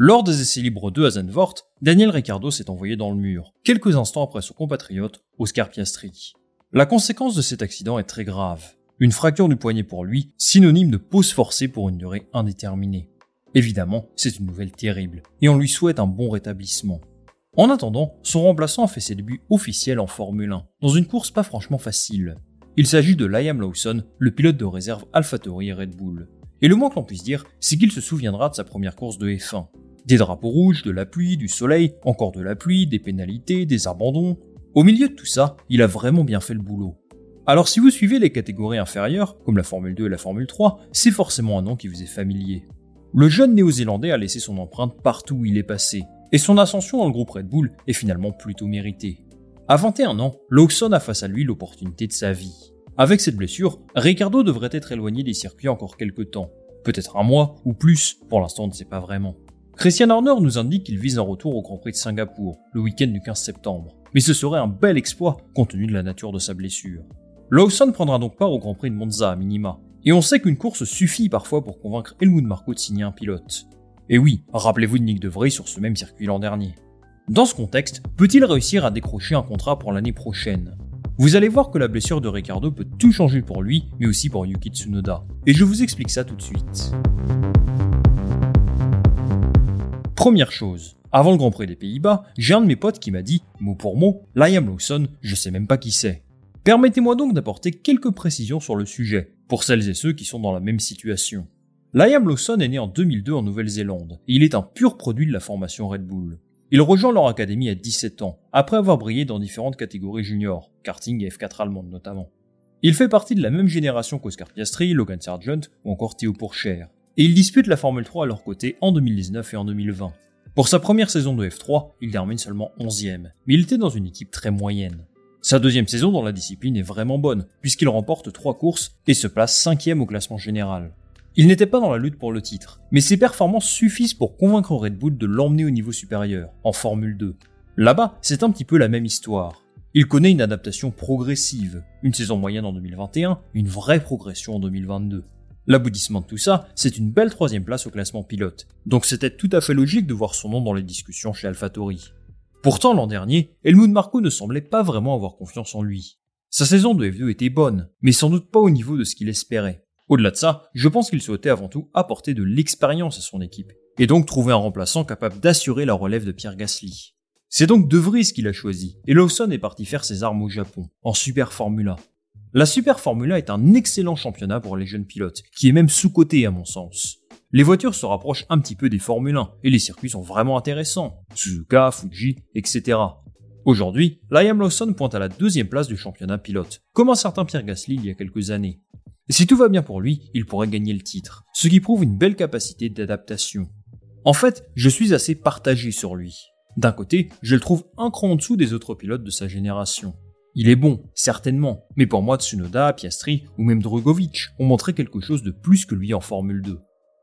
Lors des essais libres 2 à Zandvoort, Daniel Ricciardo s'est envoyé dans le mur, quelques instants après son compatriote Oscar Piastri. La conséquence de cet accident est très grave. Une fracture du poignet pour lui, synonyme de pause forcée pour une durée indéterminée. Évidemment, c'est une nouvelle terrible, et on lui souhaite un bon rétablissement. En attendant, son remplaçant a fait ses débuts officiels en Formule 1, dans une course pas franchement facile. Il s'agit de Liam Lawson, le pilote de réserve AlphaTauri et Red Bull. Et le moins que l'on puisse dire, c'est qu'il se souviendra de sa première course de F1. Des drapeaux rouges, de la pluie, du soleil, encore de la pluie, des pénalités, des abandons. Au milieu de tout ça, il a vraiment bien fait le boulot. Alors si vous suivez les catégories inférieures, comme la Formule 2 et la Formule 3, c'est forcément un nom qui vous est familier. Le jeune néo-zélandais a laissé son empreinte partout où il est passé, et son ascension dans le groupe Red Bull est finalement plutôt méritée. À 21 ans, Lawson a face à lui l'opportunité de sa vie. Avec cette blessure, Ricardo devrait être éloigné des circuits encore quelques temps. Peut-être un mois ou plus, pour l'instant on ne sait pas vraiment. Christian Horner nous indique qu'il vise un retour au Grand Prix de Singapour, le week-end du 15 septembre. Mais ce serait un bel exploit compte tenu de la nature de sa blessure. Lawson prendra donc part au Grand Prix de Monza à minima. Et on sait qu'une course suffit parfois pour convaincre Helmut Marko de signer un pilote. Et oui, rappelez-vous de Nick De Vries sur ce même circuit l'an dernier. Dans ce contexte, peut-il réussir à décrocher un contrat pour l'année prochaine? Vous allez voir que la blessure de Ricardo peut tout changer pour lui, mais aussi pour Yuki Tsunoda. Et je vous explique ça tout de suite. Première chose, avant le Grand Prix des Pays-Bas, j'ai un de mes potes qui m'a dit, mot pour mot, Liam Lawson, je sais même pas qui c'est. Permettez-moi donc d'apporter quelques précisions sur le sujet, pour celles et ceux qui sont dans la même situation. Liam Lawson est né en 2002 en Nouvelle-Zélande, et il est un pur produit de la formation Red Bull. Il rejoint leur académie à 17 ans, après avoir brillé dans différentes catégories juniors, karting et F4 allemande notamment. Il fait partie de la même génération qu'Oscar Piastri, Logan Sargent ou encore Théo Pourchère, et il dispute la Formule 3 à leur côté en 2019 et en 2020. Pour sa première saison de F3, il termine seulement 11ème, mais il était dans une équipe très moyenne. Sa deuxième saison dans la discipline est vraiment bonne, puisqu'il remporte 3 courses et se place 5ème au classement général. Il n'était pas dans la lutte pour le titre, mais ses performances suffisent pour convaincre Red Bull de l'emmener au niveau supérieur, en Formule 2. Là-bas, c'est un petit peu la même histoire. Il connaît une adaptation progressive, une saison moyenne en 2021, une vraie progression en 2022. L'aboutissement de tout ça, c'est une belle troisième place au classement pilote, donc c'était tout à fait logique de voir son nom dans les discussions chez AlphaTauri. Pourtant l'an dernier, Helmut Marko ne semblait pas vraiment avoir confiance en lui. Sa saison de F2 était bonne, mais sans doute pas au niveau de ce qu'il espérait. Au-delà de ça, je pense qu'il souhaitait avant tout apporter de l'expérience à son équipe, et donc trouver un remplaçant capable d'assurer la relève de Pierre Gasly. C'est donc De Vries qu'il a choisi, et Lawson est parti faire ses armes au Japon, en Super Formula. La Super Formula est un excellent championnat pour les jeunes pilotes, qui est même sous-coté à mon sens. Les voitures se rapprochent un petit peu des Formule 1, et les circuits sont vraiment intéressants. Suzuka, Fuji, etc. Aujourd'hui, Liam Lawson pointe à la deuxième place du championnat pilote, comme un certain Pierre Gasly il y a quelques années. Si tout va bien pour lui, il pourrait gagner le titre, ce qui prouve une belle capacité d'adaptation. En fait, je suis assez partagé sur lui. D'un côté, je le trouve un cran en dessous des autres pilotes de sa génération. Il est bon, certainement, mais pour moi Tsunoda, Piastri ou même Drogovic ont montré quelque chose de plus que lui en Formule 2.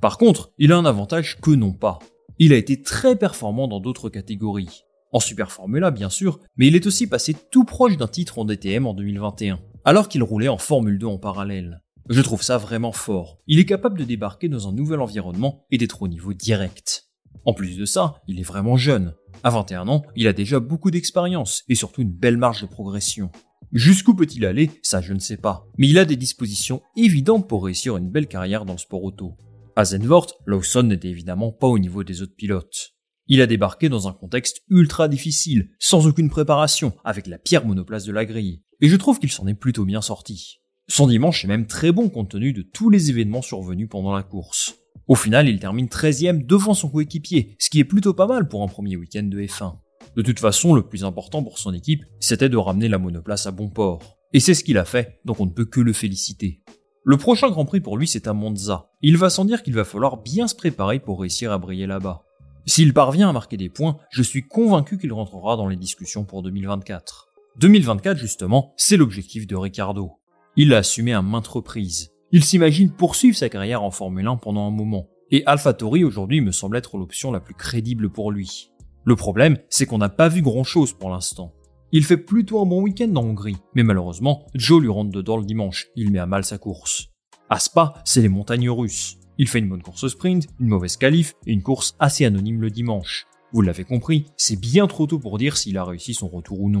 Par contre, il a un avantage que non pas. Il a été très performant dans d'autres catégories. En Super Formula, bien sûr, mais il est aussi passé tout proche d'un titre en DTM en 2021, alors qu'il roulait en Formule 2 en parallèle. Je trouve ça vraiment fort. Il est capable de débarquer dans un nouvel environnement et d'être au niveau direct. En plus de ça, il est vraiment jeune. À 21 ans, il a déjà beaucoup d'expérience et surtout une belle marge de progression. Jusqu'où peut-il aller? Ça, je ne sais pas. Mais il a des dispositions évidentes pour réussir une belle carrière dans le sport auto. À Zandvoort, Lawson n'était évidemment pas au niveau des autres pilotes. Il a débarqué dans un contexte ultra difficile, sans aucune préparation, avec la pire monoplace de la grille. Et je trouve qu'il s'en est plutôt bien sorti. Son dimanche est même très bon compte tenu de tous les événements survenus pendant la course. Au final, il termine 13ème devant son coéquipier, ce qui est plutôt pas mal pour un premier week-end de F1. De toute façon, le plus important pour son équipe, c'était de ramener la monoplace à bon port. Et c'est ce qu'il a fait, donc on ne peut que le féliciter. Le prochain Grand Prix pour lui, c'est à Monza. Il va sans dire qu'il va falloir bien se préparer pour réussir à briller là-bas. S'il parvient à marquer des points, je suis convaincu qu'il rentrera dans les discussions pour 2024. 2024, justement, c'est l'objectif de Ricardo. Il l'a assumé à maintes reprises. Il s'imagine poursuivre sa carrière en Formule 1 pendant un moment. Et AlphaTauri aujourd'hui me semble être l'option la plus crédible pour lui. Le problème, c'est qu'on n'a pas vu grand chose pour l'instant. Il fait plutôt un bon week-end en Hongrie, mais malheureusement, Joe lui rentre dedans le dimanche, il met à mal sa course. À Spa, c'est les montagnes russes. Il fait une bonne course au sprint, une mauvaise qualif et une course assez anonyme le dimanche. Vous l'avez compris, c'est bien trop tôt pour dire s'il a réussi son retour ou non.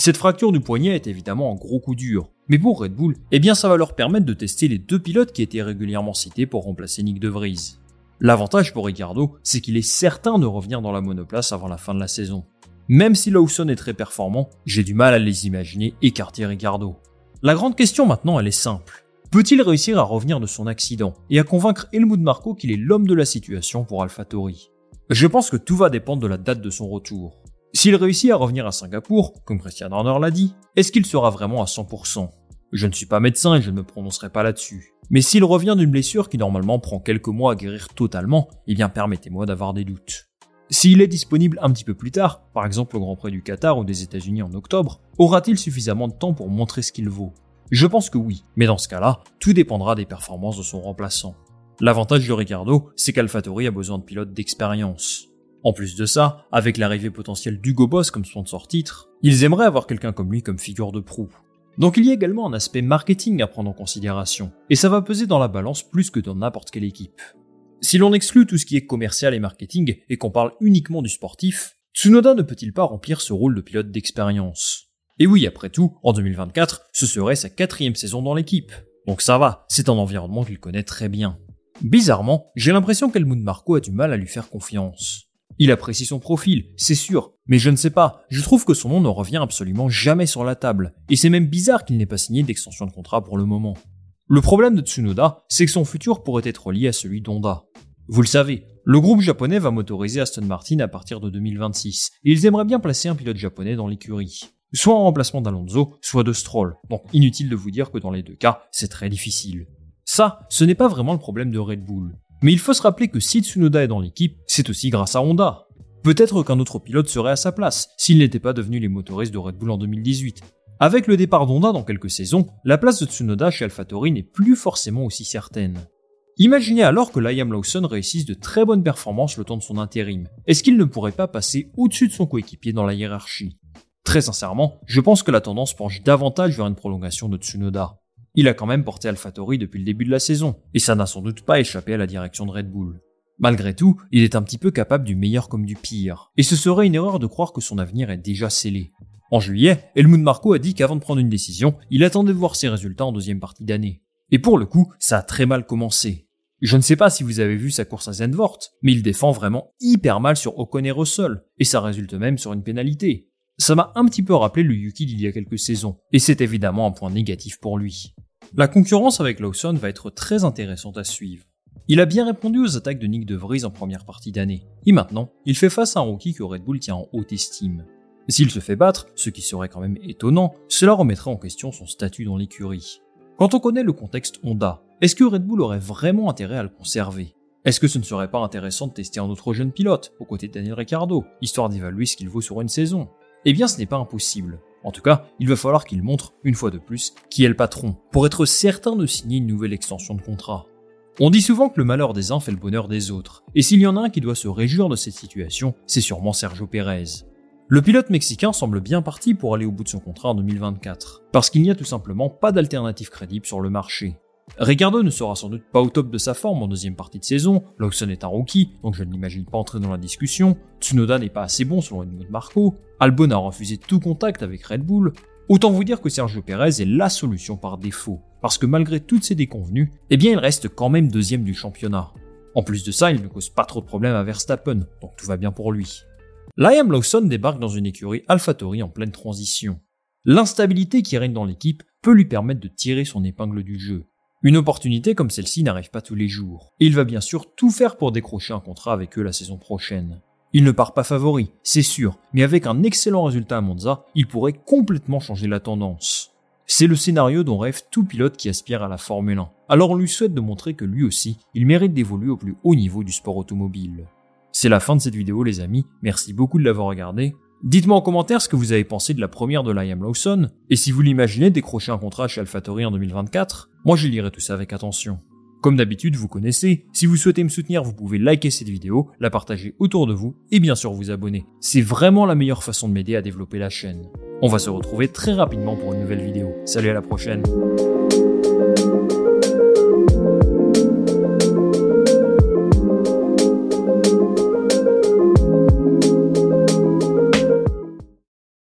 Cette fracture du poignet est évidemment un gros coup dur. Mais pour Red Bull, eh bien ça va leur permettre de tester les deux pilotes qui étaient régulièrement cités pour remplacer Nick De Vries. L'avantage pour Ricardo, c'est qu'il est certain de revenir dans la monoplace avant la fin de la saison. Même si Lawson est très performant, j'ai du mal à les imaginer écarter Ricardo. La grande question maintenant, elle est simple. Peut-il réussir à revenir de son accident et à convaincre Helmut Marko qu'il est l'homme de la situation pour AlphaTauri Je pense que tout va dépendre de la date de son retour. S'il réussit à revenir à Singapour, comme Christian Horner l'a dit, est-ce qu'il sera vraiment à 100% Je ne suis pas médecin et je ne me prononcerai pas là-dessus. Mais s'il revient d'une blessure qui normalement prend quelques mois à guérir totalement, eh bien permettez-moi d'avoir des doutes. S'il est disponible un petit peu plus tard, par exemple au Grand Prix du Qatar ou des États-Unis en octobre, aura-t-il suffisamment de temps pour montrer ce qu'il vaut? Je pense que oui, mais dans ce cas-là, tout dépendra des performances de son remplaçant. L'avantage de Ricardo, c'est qu'AlphaTauri a besoin de pilotes d'expérience. En plus de ça, avec l'arrivée potentielle d'Hugo Boss comme sponsor titre, ils aimeraient avoir quelqu'un comme lui comme figure de proue. Donc il y a également un aspect marketing à prendre en considération, et ça va peser dans la balance plus que dans n'importe quelle équipe. Si l'on exclut tout ce qui est commercial et marketing et qu'on parle uniquement du sportif, Tsunoda ne peut-il pas remplir ce rôle de pilote d'expérience? Et oui, après tout, en 2024, ce serait sa quatrième saison dans l'équipe. Donc ça va, c'est un environnement qu'il connaît très bien. Bizarrement, j'ai l'impression qu'Helmut Marko a du mal à lui faire confiance. Il apprécie son profil, c'est sûr, mais je ne sais pas, je trouve que son nom ne revient absolument jamais sur la table, et c'est même bizarre qu'il n'ait pas signé d'extension de contrat pour le moment. Le problème de Tsunoda, c'est que son futur pourrait être lié à celui d'Honda. Vous le savez, le groupe japonais va motoriser Aston Martin à partir de 2026, et ils aimeraient bien placer un pilote japonais dans l'écurie. Soit en remplacement d'Alonso, soit de Stroll, donc inutile de vous dire que dans les deux cas, c'est très difficile. Ça, ce n'est pas vraiment le problème de Red Bull. Mais il faut se rappeler que si Tsunoda est dans l'équipe, c'est aussi grâce à Honda. Peut-être qu'un autre pilote serait à sa place, s'il n'était pas devenu les motoristes de Red Bull en 2018. Avec le départ d'Honda dans quelques saisons, la place de Tsunoda chez AlphaTauri n'est plus forcément aussi certaine. Imaginez alors que Liam Lawson réussisse de très bonnes performances le temps de son intérim. Est-ce qu'il ne pourrait pas passer au-dessus de son coéquipier dans la hiérarchie? Très sincèrement, je pense que la tendance penche davantage vers une prolongation de Tsunoda. Il a quand même porté AlphaTauri depuis le début de la saison, et ça n'a sans doute pas échappé à la direction de Red Bull. Malgré tout, il est un petit peu capable du meilleur comme du pire, et ce serait une erreur de croire que son avenir est déjà scellé. En juillet, Helmut Marko a dit qu'avant de prendre une décision, il attendait de voir ses résultats en deuxième partie d'année. Et pour le coup, ça a très mal commencé. Je ne sais pas si vous avez vu sa course à Zandvoort, mais il défend vraiment hyper mal sur Ocon et Russell, et ça résulte même sur une pénalité. Ça m'a un petit peu rappelé le Yuki d'il y a quelques saisons, et c'est évidemment un point négatif pour lui. La concurrence avec Lawson va être très intéressante à suivre. Il a bien répondu aux attaques de Nick De Vries en première partie d'année, et maintenant, il fait face à un rookie que Red Bull tient en haute estime. S'il se fait battre, ce qui serait quand même étonnant, cela remettrait en question son statut dans l'écurie. Quand on connaît le contexte Honda, est-ce que Red Bull aurait vraiment intérêt à le conserver? Est-ce que ce ne serait pas intéressant de tester un autre jeune pilote, aux côtés de Daniel Ricciardo, histoire d'évaluer ce qu'il vaut sur une saison? Eh bien ce n'est pas impossible. En tout cas, il va falloir qu'il montre, une fois de plus, qui est le patron, pour être certain de signer une nouvelle extension de contrat. On dit souvent que le malheur des uns fait le bonheur des autres, et s'il y en a un qui doit se réjouir de cette situation, c'est sûrement Sergio Pérez. Le pilote mexicain semble bien parti pour aller au bout de son contrat en 2024, parce qu'il n'y a tout simplement pas d'alternative crédible sur le marché. Ricardo ne sera sans doute pas au top de sa forme en deuxième partie de saison, Lawson est un rookie, donc je ne l'imagine pas entrer dans la discussion, Tsunoda n'est pas assez bon selon de Marco, Albon a refusé tout contact avec Red Bull, autant vous dire que Sergio Perez est la solution par défaut, parce que malgré toutes ces déconvenues, eh bien il reste quand même deuxième du championnat. En plus de ça, il ne cause pas trop de problèmes à Verstappen, donc tout va bien pour lui. Liam Lawson débarque dans une écurie AlphaTauri en pleine transition. L'instabilité qui règne dans l'équipe peut lui permettre de tirer son épingle du jeu, une opportunité comme celle-ci n'arrive pas tous les jours, et il va bien sûr tout faire pour décrocher un contrat avec eux la saison prochaine. Il ne part pas favori, c'est sûr, mais avec un excellent résultat à Monza, il pourrait complètement changer la tendance. C'est le scénario dont rêve tout pilote qui aspire à la Formule 1. Alors on lui souhaite de montrer que lui aussi, il mérite d'évoluer au plus haut niveau du sport automobile. C'est la fin de cette vidéo les amis, merci beaucoup de l'avoir regardé, Dites-moi en commentaire ce que vous avez pensé de la première de Liam Lawson, et si vous l'imaginez décrocher un contrat chez AlphaTauri en 2024, moi je lirai tout ça avec attention. Comme d'habitude, vous connaissez, si vous souhaitez me soutenir, vous pouvez liker cette vidéo, la partager autour de vous, et bien sûr vous abonner. C'est vraiment la meilleure façon de m'aider à développer la chaîne. On va se retrouver très rapidement pour une nouvelle vidéo. Salut à la prochaine